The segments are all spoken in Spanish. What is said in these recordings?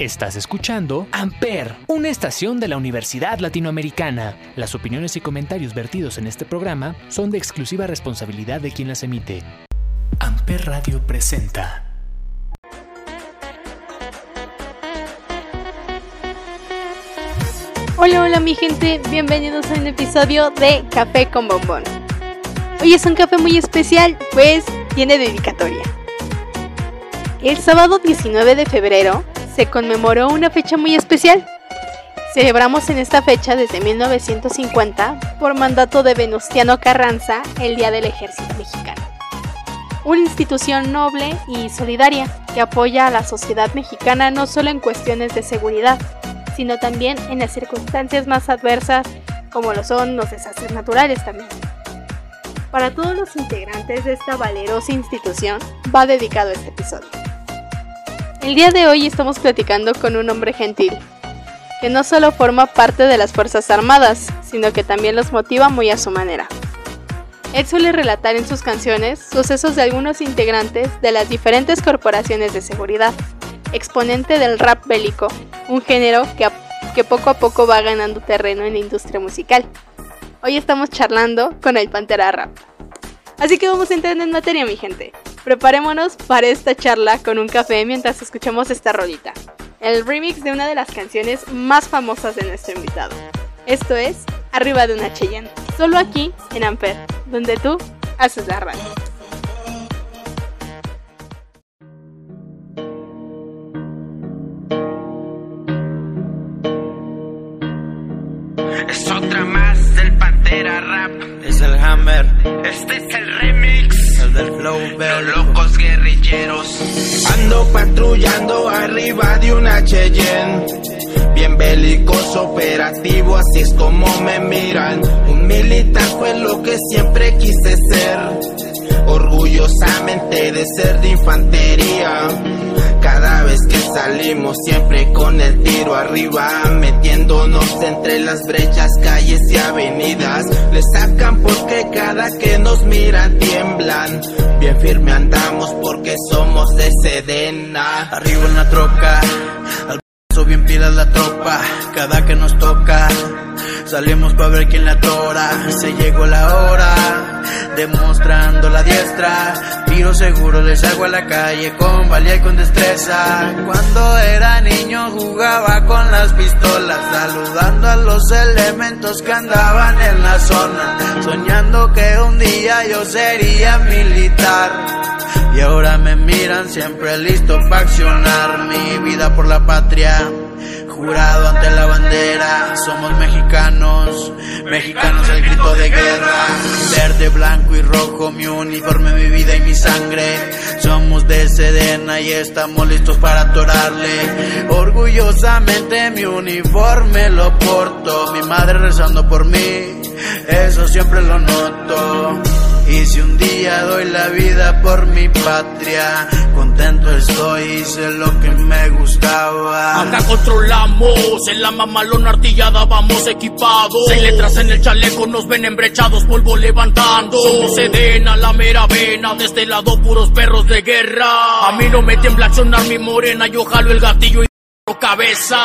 Estás escuchando Amper, una estación de la Universidad Latinoamericana. Las opiniones y comentarios vertidos en este programa son de exclusiva responsabilidad de quien las emite. Amper Radio presenta. Hola, hola mi gente, bienvenidos a un episodio de Café con Bombón. Hoy es un café muy especial, pues tiene dedicatoria. El sábado 19 de febrero se conmemoró una fecha muy especial. Celebramos en esta fecha desde 1950, por mandato de Venustiano Carranza, el Día del Ejército Mexicano. Una institución noble y solidaria que apoya a la sociedad mexicana no solo en cuestiones de seguridad, sino también en las circunstancias más adversas como lo son los desastres naturales también. Para todos los integrantes de esta valerosa institución va dedicado este episodio. El día de hoy estamos platicando con un hombre gentil, que no solo forma parte de las Fuerzas Armadas, sino que también los motiva muy a su manera. Él suele relatar en sus canciones sucesos de algunos integrantes de las diferentes corporaciones de seguridad, exponente del rap bélico, un género que, que poco a poco va ganando terreno en la industria musical. Hoy estamos charlando con el Pantera Rap. Así que vamos a entrar en materia, mi gente. Preparémonos para esta charla con un café mientras escuchamos esta rolita, el remix de una de las canciones más famosas de nuestro invitado. Esto es Arriba de una Cheyenne, solo aquí en Amper, donde tú haces la radio. Es otra más del Pantera Rap. Es el Hammer, Este es el remix. El del flow Los bélico. locos guerrilleros. Ando patrullando arriba de una Cheyenne. Bien belicoso, operativo, así es como me miran. Un militar fue lo que siempre quise ser. Orgullosamente de ser de infantería. Cada vez que salimos siempre con el tiro arriba, metiéndonos entre las brechas, calles y avenidas. Le sacan porque cada que nos miran tiemblan. Bien firme andamos porque somos de Sedena. Arriba en la troca, bien pila la tropa. Cada que nos toca, salimos para ver quién la tora. Se llegó la hora, demostrando la diestra. Tiro seguro, les hago a la calle con valía y con destreza. Cuando era niño jugaba con las pistolas, saludando a los elementos que andaban en la zona. Soñando que un día yo sería militar. Y ahora me miran siempre listo para accionar mi vida por la patria. Jurado ante la bandera, somos mexicanos, mexicanos el grito de guerra. Verde, blanco y rojo, mi uniforme, mi vida y mi sangre. Somos de Sedena y estamos listos para atorarle. Orgullosamente mi uniforme lo porto, mi madre rezando por mí, eso siempre lo noto. Y si un día doy la vida por mi patria, contento estoy, hice lo que me gustaba. Acá controlamos, en la mamalona artillada vamos equipados. Seis letras en el chaleco, nos ven embrechados, polvo levantando. Somos Sedena, la mera vena, de este lado puros perros de guerra. A mí no me tiembla accionar mi morena, yo jalo el gatillo y cabeza.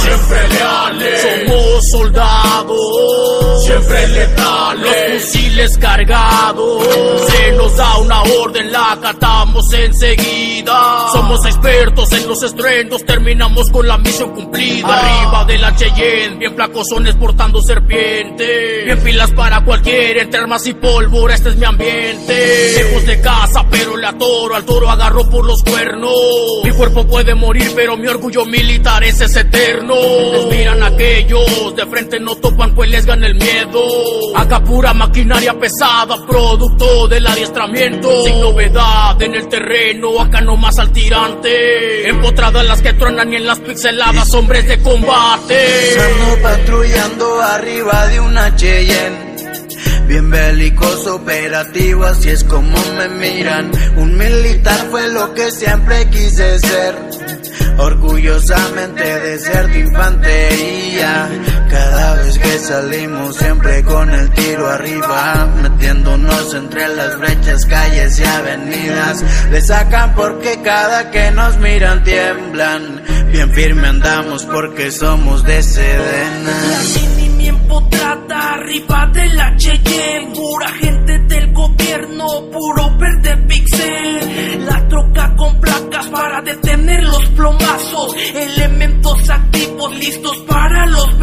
Siempre leales, somos soldados. Siempre letales, los fusiles cargados. Se nos da una orden, la acatamos enseguida. Somos expertos en los estruendos, terminamos con la misión cumplida. Arriba de la Cheyenne, bien placosones portando serpiente. Bien pilas para cualquiera, entre armas y pólvora, este es mi ambiente. Lejos de casa, pero le atoro, al toro agarro por los cuernos. Mi cuerpo puede morir, pero mi orgullo militar ese es eterno. Miran aquellos, de frente no topan, pues les gana el miedo. Acá pura maquinaria pesada, producto del adiestramiento. Sin novedad en el terreno, acá no más al tirante. Empotradas las que truenan y en las pixeladas, hombres de combate. Ando patrullando arriba de una Cheyenne. Bien belicoso, operativo, así es como me miran. Un militar fue lo que siempre quise ser. orgullosamente de ser tu infantería. Cada vez que salimos siempre con el tiro arriba, metiéndonos entre las brechas, calles y avenidas. Le sacan porque cada que nos miran tiemblan. Bien firme andamos porque somos de Sedena. Trata arriba de la Cheyenne Pura gente del gobierno, puro verde pixel. La troca con placas para detener los plomazos. Elementos activos listos para los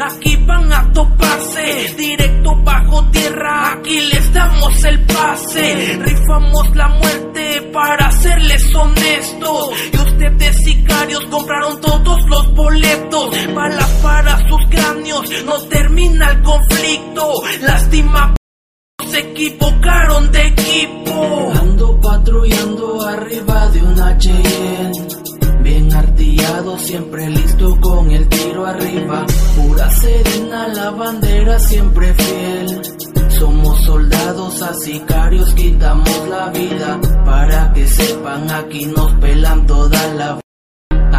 aquí van a toparse, directo bajo tierra, aquí les damos el pase, rifamos la muerte para serles honestos, y ustedes sicarios compraron todos los boletos, balas para sus cráneos, no termina el conflicto, lástima se equivocaron de equipo. Ando patrullando arriba de una Cheyenne Bien artillado, siempre listo con el tiro arriba. Pura serena, la bandera siempre fiel. Somos soldados a sicarios, quitamos la vida. Para que sepan, aquí nos pelan toda la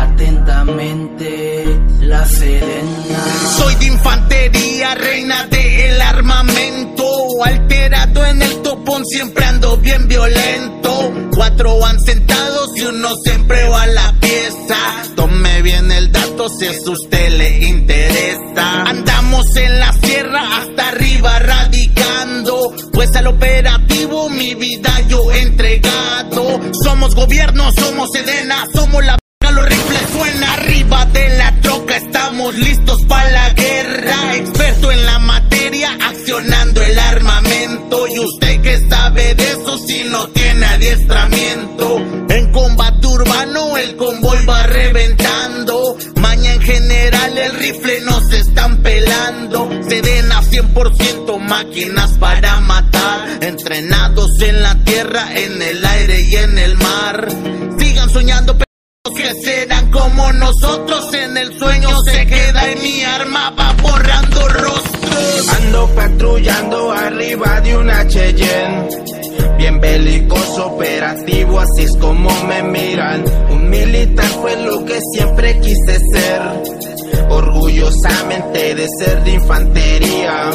atentamente la serena. Soy de infantería, reina del armamento, alterado en el topón, siempre ando bien violento. Cuatro han sentados y uno siempre va a la pieza. Tome bien el dato si es usted le interesa. Andamos en la sierra hasta arriba radicando, pues al operativo mi vida yo entregado. Somos gobierno, somos Sedena, somos la estamos listos para la guerra. Experto en la materia, accionando el armamento. Y usted que sabe de eso si no tiene adiestramiento. En combate urbano el convoy va reventando. Maña en general el rifle nos están pelando. Sedena 100% máquinas para matar. Entrenados en la tierra, en el aire y en el mar. Sigan soñando que serán como nosotros en el sueño se queda y mi arma va borrando rostros. Ando patrullando arriba de una Cheyenne. Bien belicoso, operativo, así es como me miran. Un militar fue lo que siempre quise ser. Orgullosamente de ser de infantería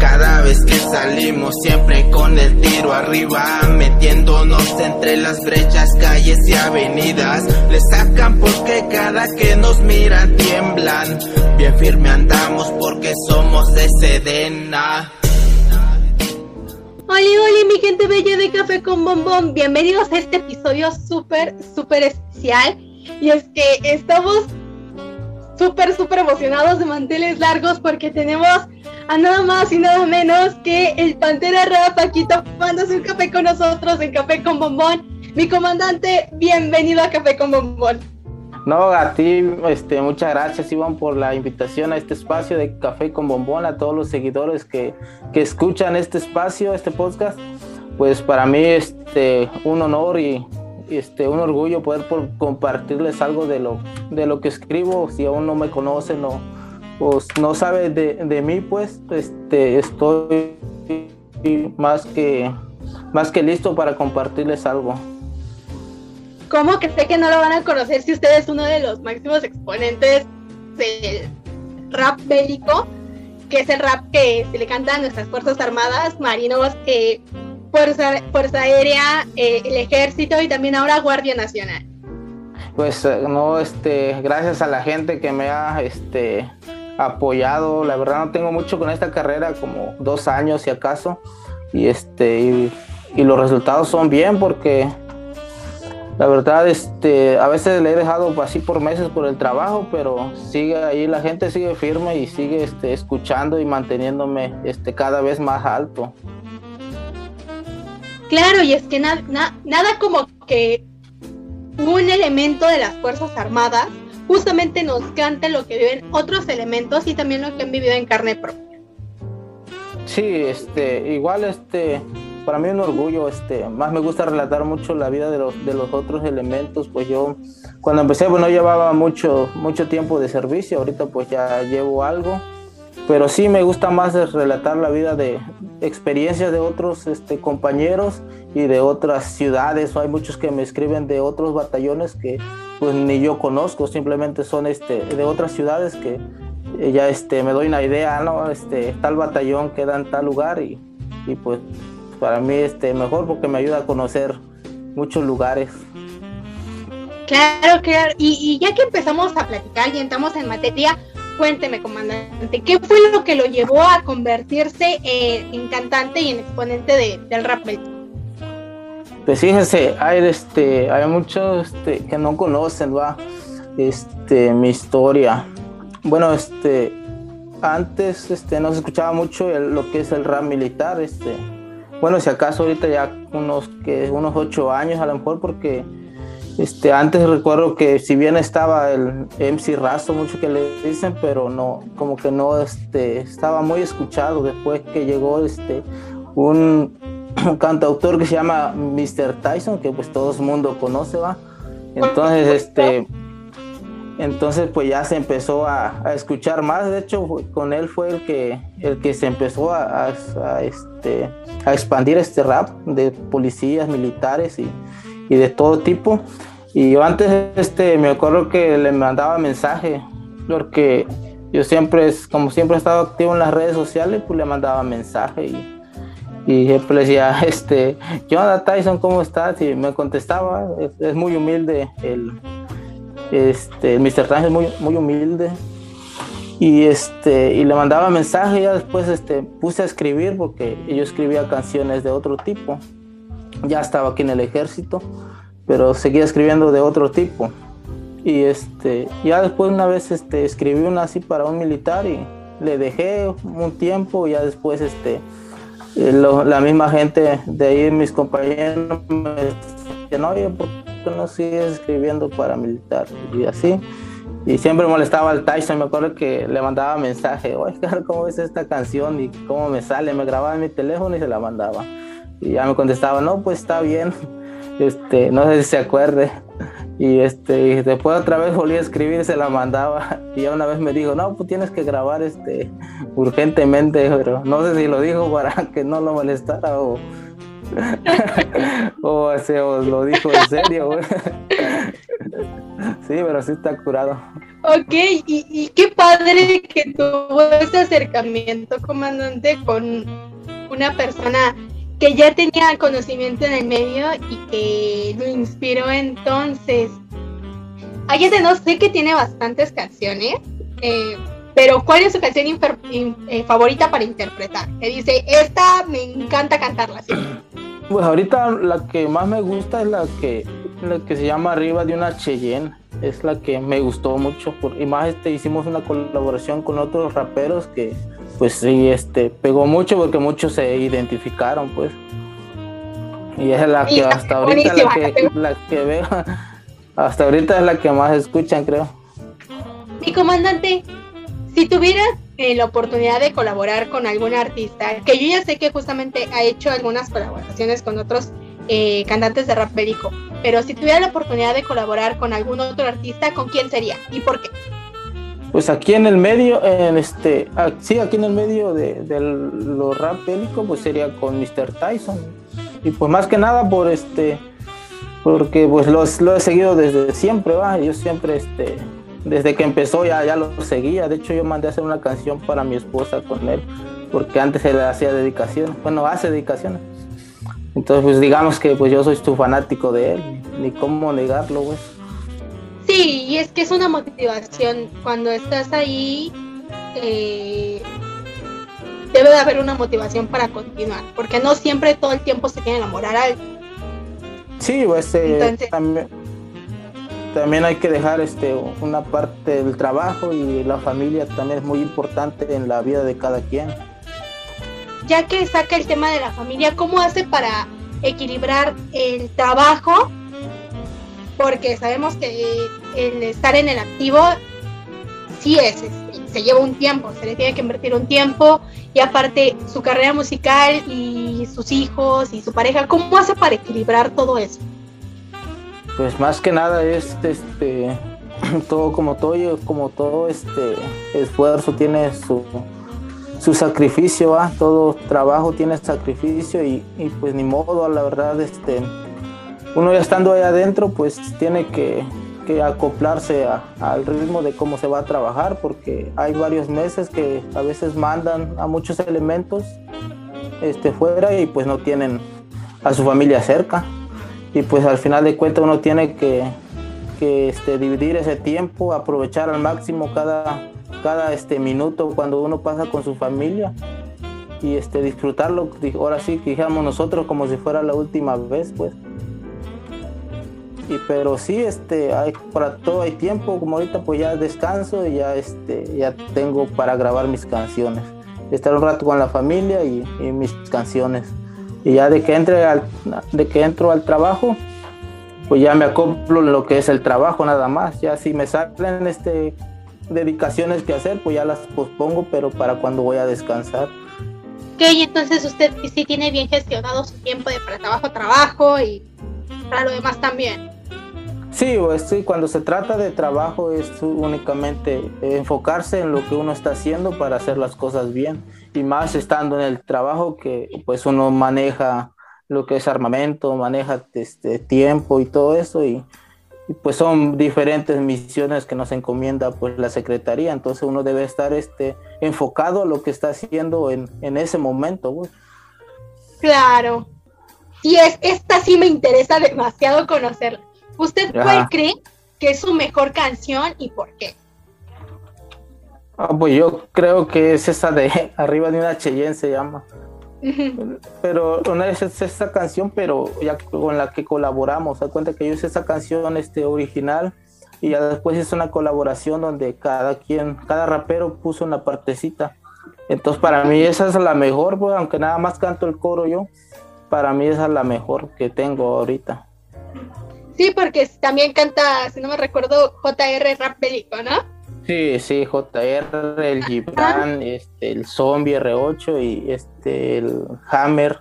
cada vez que salimos siempre con el tiro arriba, metiéndonos entre las brechas, calles y avenidas. Le sacan porque cada que nos miran tiemblan. Bien firme andamos porque somos de Sedena. Hola, hola mi gente bella de Café con Bombón. Bienvenidos a este episodio súper, súper especial. Y es que estamos súper, súper emocionados de manteles largos porque tenemos a nada más y nada menos que el Pantera Rap aquí tomándose un café con nosotros en Café con Bombón. Mi comandante, bienvenido a Café con Bombón. No, a ti, este, muchas gracias Iván por la invitación a este espacio de Café con Bombón, a todos los seguidores que, que escuchan este espacio, este podcast. Pues para mí, este, un honor y este, un orgullo poder compartirles algo de lo, de lo que escribo. Si aún no me conocen o no sabe de, de, mí, pues este, estoy más que, más que listo para compartirles algo. ¿Cómo que sé que no lo van a conocer si usted es uno de los máximos exponentes del rap bélico? que es el rap que se le canta a nuestras Fuerzas Armadas, marinos, eh, Fuerza, Aérea, eh, el Ejército y también ahora Guardia Nacional. Pues eh, no, este, gracias a la gente que me ha este, apoyado. La verdad no tengo mucho con esta carrera, como dos años si acaso. Y este, y, los resultados son bien porque la verdad, este, a veces le he dejado así por meses por el trabajo, pero sigue ahí, la gente sigue firme y sigue este, escuchando y manteniéndome este, cada vez más alto. Claro, y es que nada como que un elemento de las Fuerzas Armadas justamente nos cante lo que viven otros elementos y también lo que han vivido en carne propia. Sí, este, igual este, para mí un orgullo, este, más me gusta relatar mucho la vida de los, de los otros elementos, pues yo cuando empecé, bueno, llevaba mucho, mucho tiempo de servicio, ahorita pues ya llevo algo pero sí me gusta más relatar la vida de experiencias de otros este, compañeros y de otras ciudades, hay muchos que me escriben de otros batallones que pues ni yo conozco, simplemente son este, de otras ciudades que ya este, me doy una idea, ¿no? Este, tal batallón queda en tal lugar y, y pues para mí este, mejor porque me ayuda a conocer muchos lugares. Claro, claro. Y, y ya que empezamos a platicar y entramos en materia, cuénteme, comandante, ¿qué fue lo que lo llevó a convertirse en cantante y en exponente de, del rap Pues fíjense, hay, este, hay muchos este, que no conocen ¿va? Este, mi historia. Bueno, este, antes este, no se escuchaba mucho lo que es el rap militar. Este, bueno, si acaso ahorita ya unos, que, unos ocho años a lo mejor, porque este, antes recuerdo que si bien estaba el MC Razo, mucho que le dicen, pero no, como que no este, estaba muy escuchado después que llegó este, un, cantautor que se llama Mr. Tyson, que pues todo el mundo conoce, ¿va? Entonces, este, entonces pues ya se empezó a, escuchar más, de hecho con él fue el que, el que se empezó a, este, a expandir este rap de policías, militares y y de todo tipo. Y yo antes, este, me acuerdo que le mandaba mensaje, porque yo siempre, como siempre he estado activo en las redes sociales, pues le mandaba mensaje y, y siempre le decía, este, ¿qué onda Tyson? ¿Cómo estás? Y me contestaba, es, muy humilde, el, este, el Mr. Tyson es muy, muy humilde. Y, este, y le mandaba mensaje y ya después este, puse a escribir porque yo escribía canciones de otro tipo ya estaba aquí en el ejército, pero seguía escribiendo de otro tipo. Y este, ya después una vez este, escribí una así para un militar y le dejé un tiempo, ya después este, eh, la misma gente de ahí, mis compañeros, me decían, oye, ¿por qué no sigues escribiendo para militar? Y así. Y siempre molestaba al Tyson, me acuerdo que le mandaba mensaje, oye, ¿cómo es esta canción? Y cómo me sale, me grababa en mi teléfono y se la mandaba. Y ya me contestaba, no, pues está bien. Este, no sé si se acuerde. Y este, después otra vez volví a escribir, se la mandaba. Y ya una vez me dijo, no, pues tienes que grabar este urgentemente, pero no sé si lo dijo para que no lo molestara o, o, o lo dijo en serio. sí, pero sí está curado. Ok, y, y qué padre que tuvo ese acercamiento, comandante, con una persona que ya tenía conocimiento en el medio y que lo inspiró entonces. de no sé que tiene bastantes canciones, eh, pero ¿cuál es su canción eh, favorita para interpretar? Que dice, esta me encanta cantarla. Pues ahorita la que más me gusta es la que, la que se llama Arriba de una Cheyenne. Es la que me gustó mucho. Por, y más este, hicimos una colaboración con otros raperos que, pues sí, este, pegó mucho porque muchos se identificaron, pues. Y es la que hasta ahorita la que, veo, hasta ahorita es la que más escuchan, creo. Mi comandante, si tuvieras eh, la oportunidad de colaborar con algún artista, que yo ya sé que justamente ha hecho algunas colaboraciones con otros eh, cantantes de rap bélico, pero si tuviera la oportunidad de colaborar con algún otro artista, ¿con quién sería y por qué? Pues aquí en el medio, en este, ah, sí, aquí en el medio de, de lo rap bélico, pues sería con Mr. Tyson. Y pues más que nada por este, porque pues lo, he seguido desde siempre, va. Yo siempre, este, desde que empezó ya, ya lo seguía. De hecho, yo mandé a hacer una canción para mi esposa con él, porque antes él hacía dedicaciones, bueno, hace dedicaciones. Entonces, pues digamos que pues yo soy tu fanático de él, ni cómo negarlo, pues. Sí, y es que es una motivación. Cuando estás ahí, eh, debe de haber una motivación para continuar, porque no siempre todo el tiempo se tiene la moral alta. Sí, pues eh, también, también hay que dejar este una parte del trabajo y la familia también es muy importante en la vida de cada quien. Ya que saca el tema de la familia, ¿cómo hace para equilibrar el trabajo porque sabemos que el estar en el activo sí es, se lleva un tiempo, se le tiene que invertir un tiempo y aparte su carrera musical y sus hijos y su pareja, ¿cómo hace para equilibrar todo eso? Pues más que nada es este todo como todo como todo este esfuerzo tiene su su sacrificio, ¿va? todo trabajo tiene sacrificio y, pues ni modo, la verdad, este, uno ya estando ahí adentro, pues tiene que, acoplarse al ritmo de cómo se va a trabajar, porque hay varios meses que a veces mandan a muchos elementos este, fuera y pues no tienen a su familia cerca. Y pues al final de cuentas uno tiene que, este, dividir ese tiempo, aprovechar al máximo cada, este, minuto cuando uno pasa con su familia y disfrutarlo, ahora sí, dijéramos nosotros como si fuera la última vez, pues. Y, pero sí, este, hay, para todo hay tiempo, como ahorita pues ya descanso y ya, este, ya tengo para grabar mis canciones. Estar un rato con la familia y, mis canciones. Y ya de que entre al, de que entro al trabajo, pues ya me acoplo en lo que es el trabajo nada más. Ya si me salen este dedicaciones que hacer, pues ya las pospongo, pero para cuando voy a descansar. Ok, entonces usted sí tiene bien gestionado su tiempo de para trabajo, trabajo y para lo demás también. Sí, cuando se trata de trabajo es únicamente enfocarse en lo que uno está haciendo para hacer las cosas bien y más estando en el trabajo que pues uno maneja lo que es armamento, maneja este tiempo y todo eso y, pues son diferentes misiones que nos encomienda pues la secretaría, entonces uno debe estar este enfocado a lo que está haciendo en, ese momento. Claro. Y es, esta sí me interesa demasiado conocerla. ¿Usted cuál cree que es su mejor canción y por qué? Ah, pues yo creo que es esa de Arriba de una Cheyenne se llama. Pero una vez es esa canción, pero ya con la que colaboramos. Da cuenta que yo hice esa canción este, original y ya después hice una colaboración donde cada quien, cada rapero puso una partecita. Entonces para mí esa es la mejor, pues, aunque nada más canto el coro yo, para mí esa es la mejor que tengo ahorita. Sí, porque también canta, si no me recuerdo, JR Rap Bélico, ¿no? Sí, sí, JR, el Gibran, este, el Zombie R8 y este el Hammer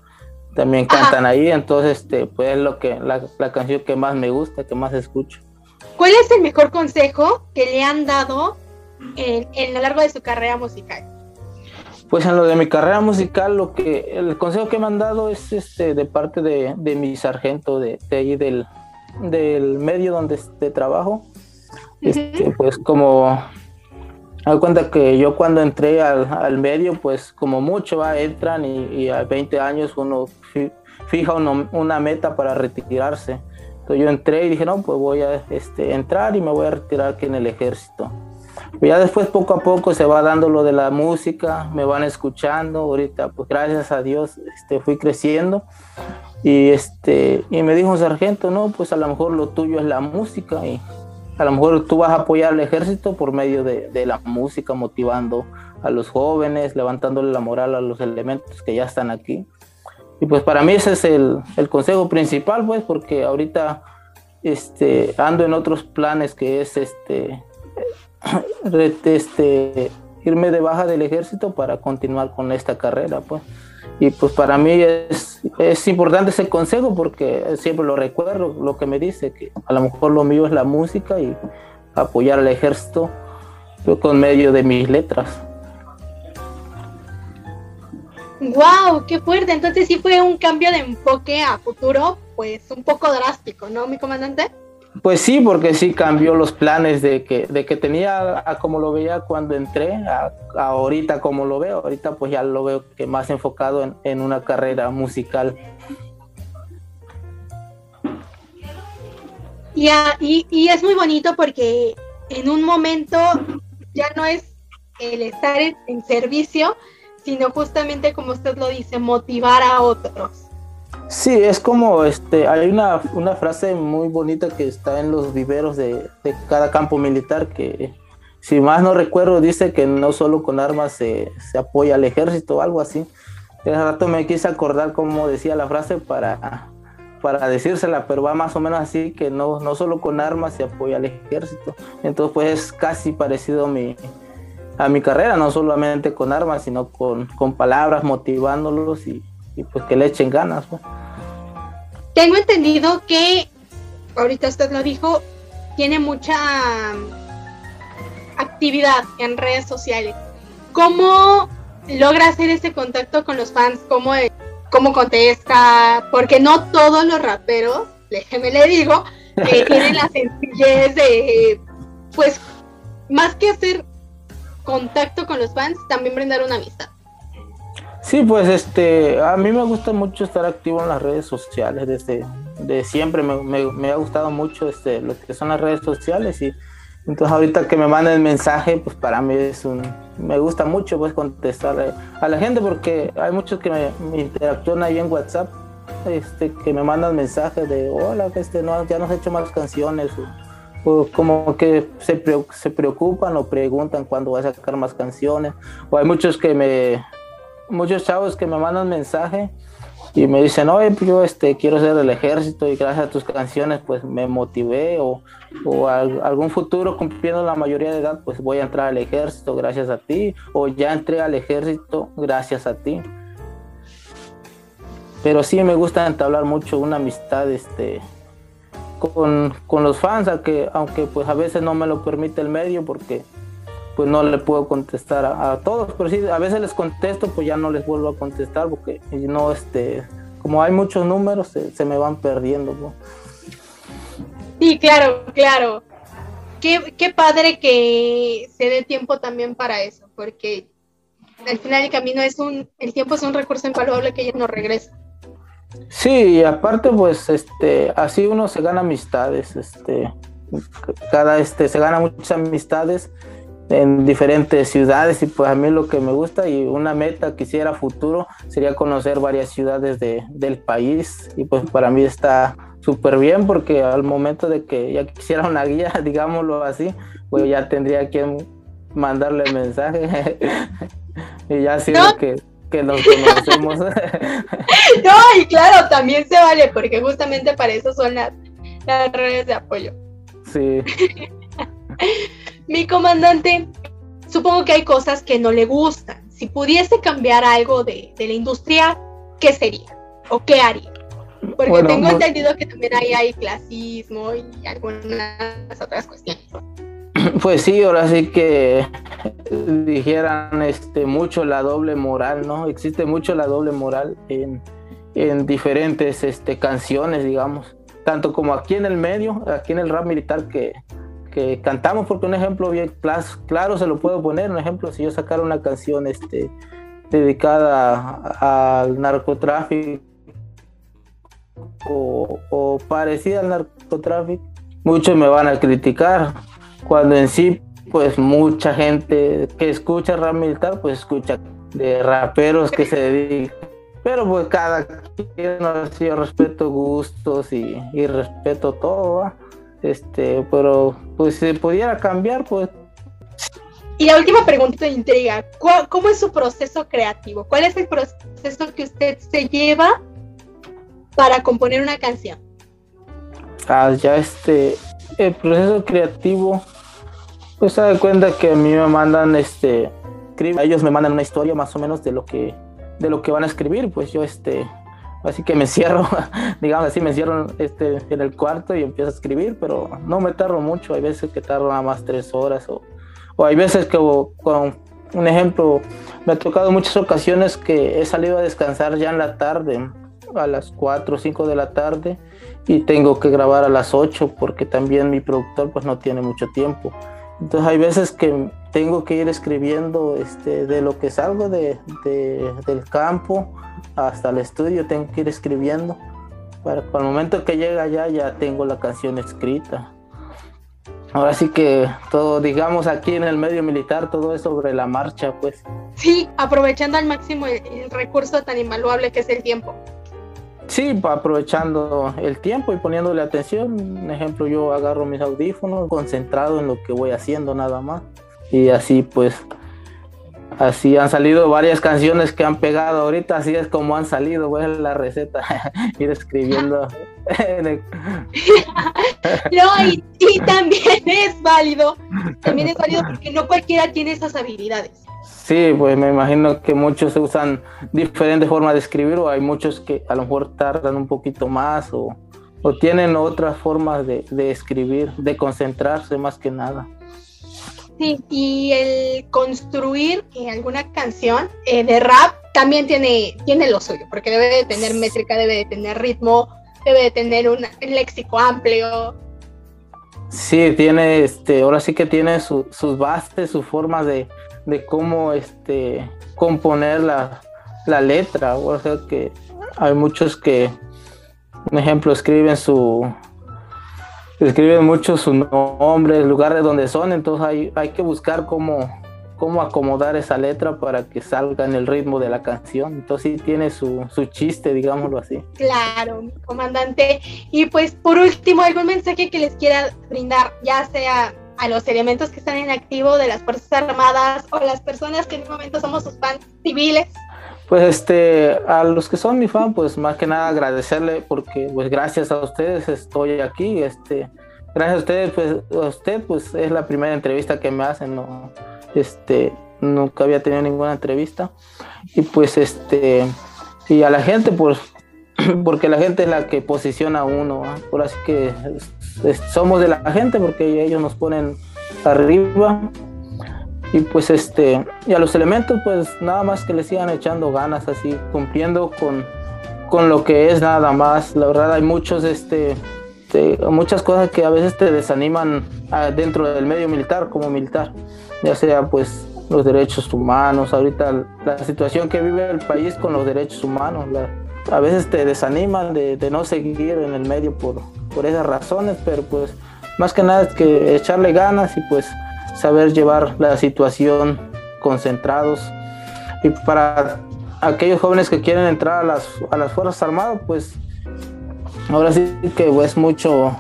también cantan ahí, entonces este pues es lo que la, canción que más me gusta, que más escucho. ¿Cuál es el mejor consejo que le han dado en, en lo largo de su carrera musical? Pues en lo de mi carrera musical, lo que el consejo que me han dado es este de parte de, mi sargento de, de ahí del, del medio donde este, trabajo este, pues como hay cuenta que yo cuando entré al, medio, pues como mucho va, entran y, a 20 años uno fija una meta para retirarse. Entonces yo entré y dije, no, pues voy a este, entrar y me voy a retirar aquí en el ejército. Pero ya después poco a poco se va dando lo de la música, me van escuchando, ahorita pues gracias a Dios este, fui creciendo y, este, y me dijo un sargento, no, pues a lo mejor lo tuyo es la música y a lo mejor tú vas a apoyar al ejército por medio de, la música, motivando a los jóvenes, levantándole la moral a los elementos que ya están aquí. Y pues para mí ese es el, consejo principal, pues, porque ahorita este, ando en otros planes que es este, este, irme de baja del ejército para continuar con esta carrera, pues. Y pues para mí es, es importante ese consejo porque siempre lo recuerdo, lo que me dice, que a lo mejor lo mío es la música y apoyar al ejército con medio de mis letras. ¡Wow! ¡Qué fuerte! Entonces sí fue un cambio de enfoque a futuro, pues un poco drástico, ¿no, mi comandante? Pues sí, porque sí cambió los planes de que, de que tenía a como lo veía cuando entré, a, ahorita como lo veo. Ahorita pues ya lo veo que más enfocado en, una carrera musical. Ya, y, y es muy bonito porque en un momento ya no es el estar en servicio, sino justamente como usted lo dice, motivar a otros. Sí, es como, este, hay una, frase muy bonita que está en los viveros de, cada campo militar que, si más no recuerdo, dice que no solo con armas se, apoya al ejército o algo así. Hace rato me quise acordar cómo decía la frase para, para decírsela, pero va más o menos así, que no, no solo con armas se apoya al ejército. Entonces, pues es casi parecido a mi, a mi carrera, no solamente con armas, sino con, con palabras motivándolos y, y pues que le echen ganas. Pues. Tengo entendido que, ahorita usted lo dijo, tiene mucha actividad en redes sociales. ¿Cómo logra hacer ese contacto con los fans, cómo, cómo contesta, porque no todos los raperos, déjeme le digo, eh, tienen la sencillez de, pues, más que hacer contacto con los fans, también brindar una amistad. Sí, pues este, a mí me gusta mucho estar activo en las redes sociales desde de siempre, me, ha gustado mucho este, lo que son las redes sociales y entonces ahorita que me manden mensaje, pues para mí es un, me gusta mucho pues contestar a la gente porque hay muchos que me, interactúan ahí en WhatsApp, este, que me mandan mensajes de hola, este, no, ya nos he hecho más canciones o, como que se, se preocupan o preguntan cuándo va a sacar más canciones o hay muchos que me muchos chavos que me mandan mensaje y me dicen, oye, pues yo este, quiero ser del ejército y gracias a tus canciones pues me motivé o, o algún futuro cumpliendo la mayoría de edad pues voy a entrar al ejército gracias a ti o ya entré al ejército gracias a ti. Pero sí me gusta entablar mucho una amistad este, con, con los fans, aunque, aunque pues a veces no me lo permite el medio porque pues no le puedo contestar a, todos, pero sí, a veces les contesto, pues ya no les vuelvo a contestar porque no, este, como hay muchos números, se, me van perdiendo. Sí, claro, claro. Qué, qué padre que se dé tiempo también para eso, porque al final el camino es un, el tiempo es un recurso invaluable que ya no regresa. Sí, y aparte, pues, este, así uno se gana amistades, este, cada, este, se gana muchas amistades en diferentes ciudades y pues a mí lo que me gusta y una meta quisiera futuro sería conocer varias ciudades de, del país y pues para mí está súper bien porque al momento de que ya quisiera una guía, digámoslo así, pues ya tendría que mandarle mensaje y ya así que, que nos conocemos. no, y claro, también se vale porque justamente para eso son las, las redes de apoyo. Sí. Mi comandante, supongo que hay cosas que no le gustan. Si pudiese cambiar algo de, la industria, ¿qué sería? ¿O qué haría? Porque tengo entendido que también hay, hay clasismo y algunas otras cuestiones. Pues sí, ahora sí que dijeran este, mucho la doble moral, ¿no? Existe mucho la doble moral en, en diferentes este, canciones, digamos. Tanto como aquí en el medio, aquí en el rap militar, que que cantamos, porque un ejemplo bien claro se lo puedo poner, un ejemplo, si yo sacara una canción este, dedicada al narcotráfico o, parecida al narcotráfico, muchos me van a criticar, cuando en sí, pues mucha gente que escucha rap militar, pues escucha de raperos que se dedican pero pues cada quien, yo respeto gustos y, y respeto todo, este, pero pues si pudiera cambiar, pues. Y la última pregunta de intriga, ¿cómo es su proceso creativo? ¿Cuál es el proceso que usted se lleva para componer una canción? Ah, ya este, el proceso creativo, pues se da cuenta que a mí me mandan este, ellos me mandan una historia más o menos de lo que, de lo que van a escribir, pues yo este, Así que me cierro, digamos así, me cierro este, en el cuarto y empiezo a escribir, pero no me tardo mucho. Hay veces que tardo nada más tres horas o, o hay veces que, con un ejemplo, me ha tocado muchas ocasiones que he salido a descansar ya en la tarde, a las 4 o 5 de la tarde, y tengo que grabar a las 8 porque también mi productor pues no tiene mucho tiempo. Entonces hay veces que tengo que ir escribiendo este, de lo que salgo de, del campo hasta el estudio, tengo que ir escribiendo. Para, para el momento que llega allá ya tengo la canción escrita. Ahora sí que todo, digamos aquí en el medio militar, todo es sobre la marcha, pues. Sí, aprovechando al máximo el recurso tan invaluable que es el tiempo. Sí, aprovechando el tiempo y poniéndole atención. Un ejemplo, yo agarro mis audífonos, concentrado en lo que voy haciendo nada más. Y así pues, así han salido varias canciones que han pegado ahorita, así es como han salido, a la receta, ir escribiendo. no, y, y también es válido, también es válido porque no cualquiera tiene esas habilidades. Sí, pues me imagino que muchos usan diferentes formas de escribir o hay muchos que a lo mejor tardan un poquito más o, tienen otras formas de, escribir, de concentrarse más que nada. Sí, y el construir alguna canción eh, de rap también tiene, tiene lo suyo, porque debe de tener métrica, debe de tener ritmo, debe de tener un léxico amplio. Sí, tiene, este, ahora sí que tiene sus bases, su forma de, de cómo este, componer la, la letra. O sea que hay muchos que, un ejemplo, escriben su, escriben mucho su nombre, el lugar de donde son, entonces hay, hay que buscar cómo, cómo acomodar esa letra para que salga en el ritmo de la canción. Entonces sí tiene su, su chiste, digámoslo así. Claro, comandante. Y pues por último, algún mensaje que les quiera brindar, ya sea a los elementos que están en activo de las Fuerzas Armadas o las personas que en este momento somos sus fans civiles. Pues este, a los que son mi fan, pues más que nada agradecerle porque pues gracias a ustedes estoy aquí, este, gracias a ustedes, pues a usted pues es la primera entrevista que me hacen, no, este, nunca había tenido ninguna entrevista. Y pues este, y a la gente pues, porque la gente es la que posiciona a uno, por así que somos de la gente porque ellos nos ponen arriba y pues este y a los elementos pues nada más que le sigan echando ganas así cumpliendo con, con lo que es nada más. La verdad hay muchos este muchas cosas que a veces te desaniman ah, dentro del medio militar como militar. Ya sea pues los derechos humanos ahorita la situación que vive el país con los derechos humanos a veces te desaniman de, de, no seguir en el medio por, por esas razones pero pues más que nada es que echarle ganas y pues saber llevar la situación concentrados. Y para aquellos jóvenes que quieren entrar a las, a las Fuerzas Armadas, pues ahora sí que es mucho,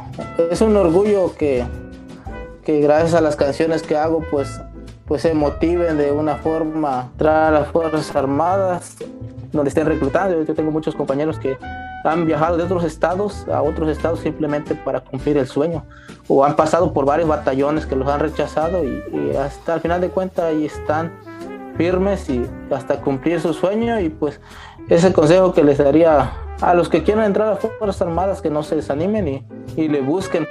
es un orgullo que, que gracias a las canciones que hago, pues, pues se motiven de una forma a entrar a las Fuerzas Armadas, donde estén reclutando. Yo tengo muchos compañeros que han viajado de otros estados a otros estados simplemente para cumplir el sueño o han pasado por varios batallones que los han rechazado y, hasta al final de cuentas ahí están firmes y hasta cumplir su sueño y pues ese consejo que les daría a los que quieran entrar a Fuerzas Armadas que no se desanimen y, y le busquen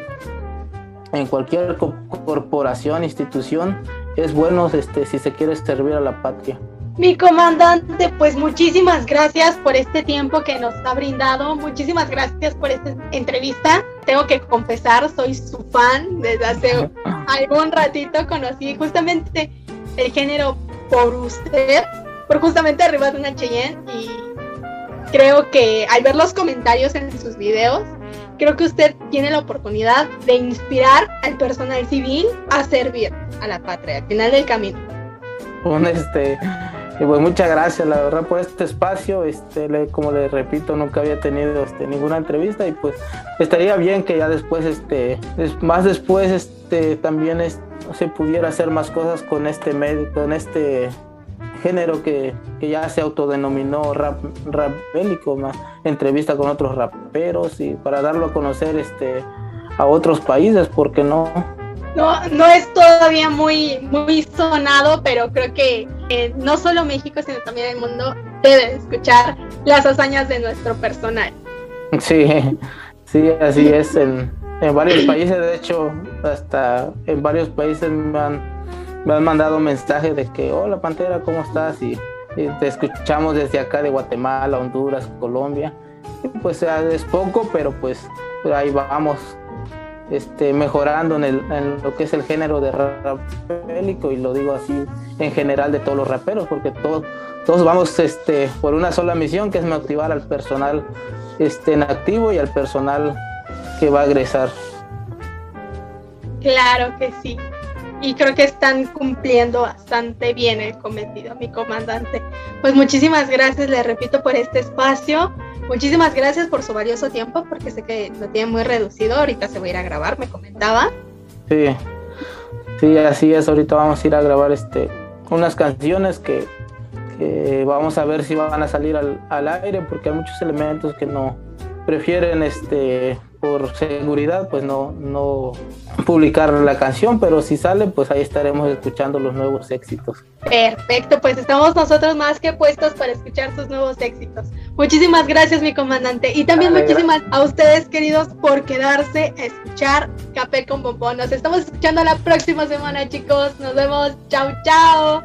en cualquier corporación, institución, es bueno este, si se quiere servir a la patria. Mi comandante, pues muchísimas gracias por este tiempo que nos ha brindado, muchísimas gracias por esta entrevista. Tengo que confesar, soy su fan desde hace algún ratito, conocí justamente el género por usted, por justamente arriba de una Cheyenne y creo que al ver los comentarios en sus videos, creo que usted tiene la oportunidad de inspirar al personal civil a servir a la patria al final del camino. Un este y pues muchas gracias, la verdad, por este espacio. Este, le, como le repito, nunca había tenido este, ninguna entrevista y pues estaría bien que ya después, este, más después, este, también se pudiera hacer más cosas con este medio, con este género que, que, ya se autodenominó rap, rap bélico, más entrevista con otros raperos y para darlo a conocer este, a otros países, porque no, no, no es todavía muy, muy sonado, pero creo que no solo México, sino también el mundo debe escuchar las hazañas de nuestro personal. Sí, sí, así es. En, varios países, de hecho, hasta en varios países me han, me han mandado mensajes de que, hola Pantera, ¿cómo estás? Y, te escuchamos desde acá de Guatemala, Honduras, Colombia. Y pues es poco, pero pues ahí vamos este, mejorando en, el, en, lo que es el género de rap y lo digo así en general de todos los raperos porque todos, todos vamos este, por una sola misión que es motivar al personal este, en activo y al personal que va a egresar. Claro que sí. Y creo que están cumpliendo bastante bien el cometido, mi comandante. Pues muchísimas gracias, le repito, por este espacio. Muchísimas gracias por su valioso tiempo, porque sé que lo tiene muy reducido. Ahorita se va a ir a grabar, me comentaba. Sí, sí, así es. Ahorita vamos a ir a grabar este unas canciones que, vamos a ver si van a salir al, aire, porque hay muchos elementos que no prefieren este por seguridad, pues no, no publicar la canción, pero si sale, pues ahí estaremos escuchando los nuevos éxitos. Perfecto, pues estamos nosotros más que puestos para escuchar sus nuevos éxitos. Muchísimas gracias, mi comandante. Y también muchísimas a ustedes, queridos, por quedarse a escuchar Café con Bombón. Nos estamos escuchando la próxima semana, chicos. Nos vemos. Chao, chao.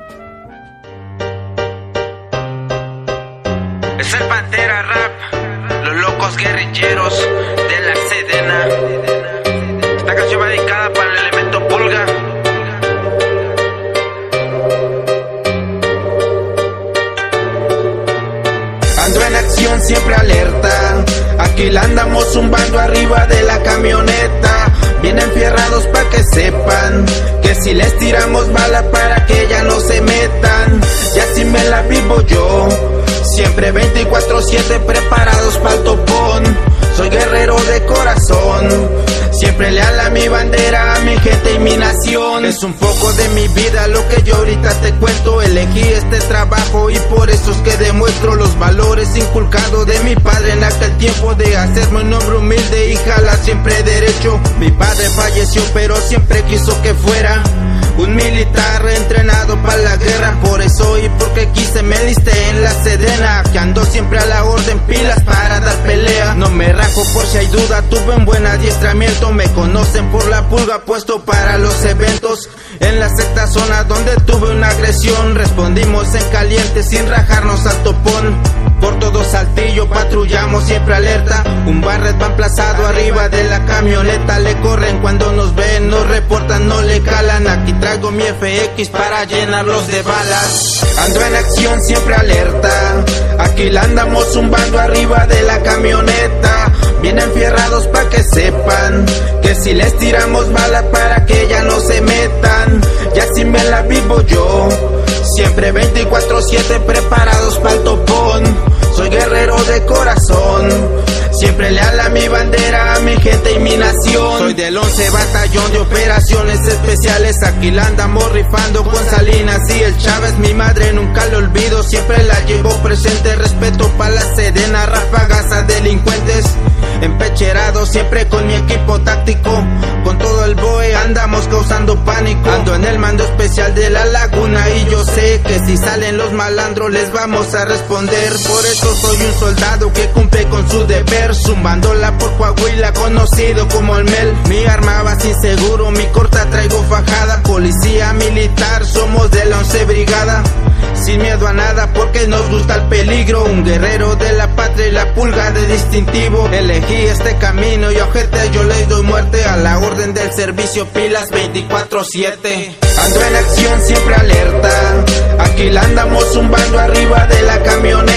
Es el Pantera Rap, los locos guerrilleros de la Sedena. Esta canción va dedicada para el elemento pulga. Ando en acción, siempre alerta. Aquí la andamos zumbando arriba de la camioneta. Vienen fierrados para que sepan que si les tiramos bala para que ya no se metan. Y así me la vivo yo. Siempre 24-7 preparados para el topón. Soy guerrero de corazón. Siempre leal a mi bandera, a mi gente y mi nación. Es un poco de mi vida lo que yo ahorita te cuento. Elegí este trabajo y por eso es que demuestro los valores inculcados de mi padre en aquel tiempo de hacerme un hombre humilde y jalar siempre derecho. Mi padre falleció, pero siempre quiso que fuera. Un militar entrenado para la guerra, por eso y porque quise me listé en la sedena. Que ando siempre a la orden, pilas para dar pelea. No me rajo por si hay duda, tuve un buen adiestramiento. Me conocen por la pulga puesto para los eventos. En la sexta zona donde tuve una agresión, respondimos en caliente sin rajarnos al topón. Por todo saltillo patrullamos siempre alerta. Un barret va emplazado arriba de la camioneta. Le corren cuando nos ven, nos reportan, no le calan. Aquí traigo mi FX para llenarlos de balas. Ando en acción siempre alerta. Aquí la andamos zumbando arriba de la camioneta. Vienen fierrados pa' que sepan que si les tiramos bala para que ya no se metan. Y así me la vivo yo. Siempre 24-7 preparados para el topón. Soy guerrero de corazón. Siempre leal a mi bandera, a mi gente y mi nación. Soy del 11 batallón de operaciones especiales. Aquí la andamos rifando con Salinas y el Chávez. Mi madre nunca lo olvido, siempre la llevo presente. Respeto para la sedena, ráfagas a delincuentes. Empecherados siempre con mi equipo táctico. Con todo el boe andamos causando pánico. Ando en el mando especial de la laguna y yo sé que si salen los malandros les vamos a responder. Por eso soy un soldado que cumple con su deber. Zumbándola por Coahuila, conocido como el Mel. Mi arma va sin seguro, mi corta traigo fajada. Policía militar, somos de la 11 brigada. Sin miedo a nada porque nos gusta el peligro Un guerrero de la patria y la pulga de distintivo Elegí este camino y ojete yo le doy muerte A la orden del servicio pilas 24-7 Ando en acción siempre alerta Aquí la andamos zumbando arriba de la camioneta